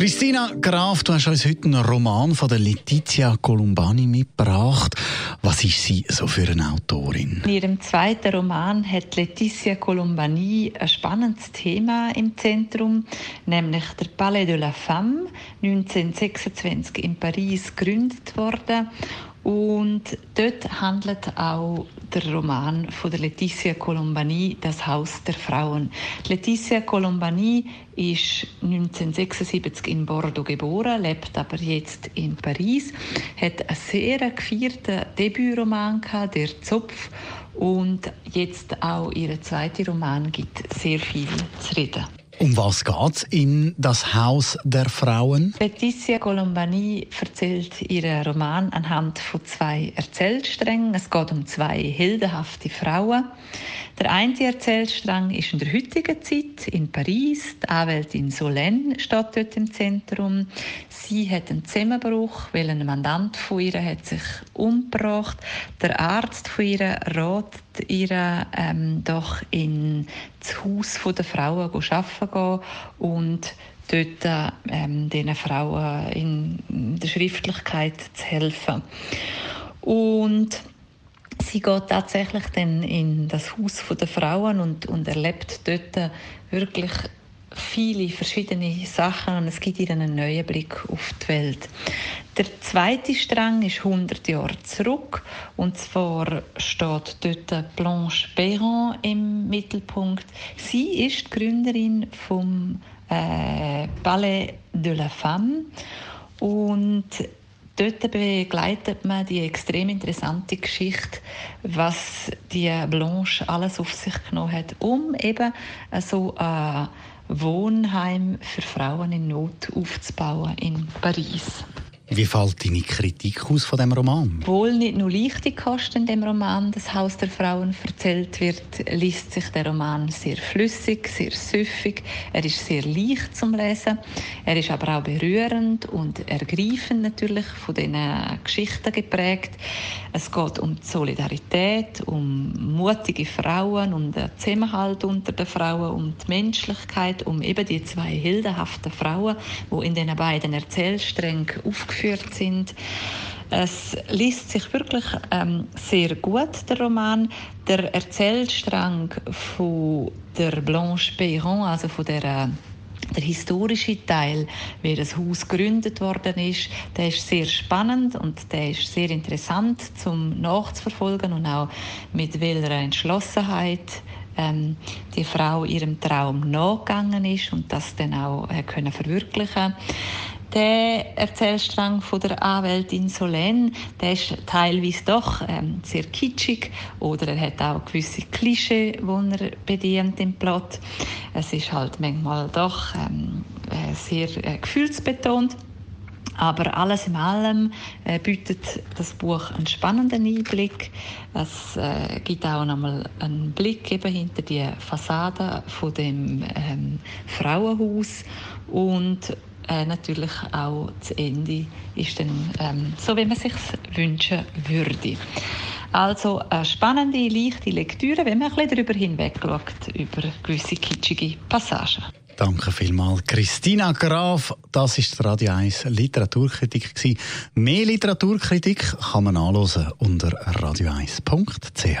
Christina Graf, du hast uns heute einen Roman von der Letizia Columbani mitgebracht. Was ist sie so für eine Autorin? In ihrem zweiten Roman hat Letizia Columbani ein spannendes Thema im Zentrum, nämlich der Palais de la Femme, 1926 in Paris gegründet worden und dort handelt auch der Roman von der Letizia Colombani, Das Haus der Frauen. Letizia Colombani ist 1976 in Bordeaux geboren, lebt aber jetzt in Paris, hat einen sehr gefeierten Debütroman gehabt, Der Zopf, und jetzt auch ihr zweiter Roman gibt sehr viel zu reden. Um was geht's in das Haus der Frauen? Letizia Colombani erzählt ihren Roman anhand von zwei Erzählsträngen. Es geht um zwei heldenhafte Frauen. Der eine Erzählstrang ist in der heutigen Zeit in Paris. Die Anwältin Solène steht dort im Zentrum. Sie hat einen Zusammenbruch, weil ein Mandant von ihr hat sich umgebracht. Der Arzt von ihr ihr ähm, doch in das Haus der Frauen arbeiten gehen und dort ähm, diesen Frauen in der Schriftlichkeit zu helfen. Und sie geht tatsächlich dann in das Haus der Frauen und, und erlebt dort wirklich viele verschiedene Sachen und es gibt ihr einen neuen Blick auf die Welt. Der zweite Strang ist 100 Jahre zurück und zwar steht dort Blanche Perron im Mittelpunkt. Sie ist die Gründerin vom äh, Palais de la Femme und Dort begleitet man die extrem interessante Geschichte, was die Blanche alles auf sich genommen hat, um eben so ein Wohnheim für Frauen in Not aufzubauen in Paris. Wie fällt deine Kritik aus von dem Roman? Obwohl nicht nur leichte Kosten in dem Roman «Das Haus der Frauen» erzählt wird, liest sich der Roman sehr flüssig, sehr süffig. Er ist sehr leicht zum Lesen. Er ist aber auch berührend und ergreifend natürlich von diesen Geschichten geprägt. Es geht um die Solidarität, um mutige Frauen, um den Zusammenhalt unter den Frauen, um die Menschlichkeit, um eben die zwei heldenhaften Frauen, die in diesen beiden Erzählsträngen aufgeführt aufgeführt sind. Es liest sich wirklich ähm, sehr gut, der Roman. Der Erzählstrang von der Blanche Peyron, also von der äh, der historische Teil, wie das Haus gegründet worden ist, der ist sehr spannend und der ist sehr interessant zum nachzuverfolgen und auch mit welcher Entschlossenheit ähm, die Frau ihrem Traum nachgegangen ist und das dann auch äh, können verwirklichen der Erzählstrang von der Anwältin Solène, der ist teilweise doch ähm, sehr kitschig oder er hat auch gewisse Klischee, die er bedient im Plot. Es ist halt manchmal doch ähm, äh, sehr äh, gefühlsbetont. Aber alles in allem äh, bietet das Buch einen spannenden Einblick. Es äh, gibt auch nochmal einen Blick eben hinter die Fassade von dem ähm, Frauenhaus und äh, natürlich auch das Ende ist dann ähm, so, wie man sich wünschen würde. Also eine spannende, leichte Lektüre, wenn man ein bisschen darüber hinweg schaut, über gewisse kitschige Passagen. Danke vielmals, Christina Graf. Das ist die Radio 1 Literaturkritik. Mehr Literaturkritik kann man anhören unter radio1.ch.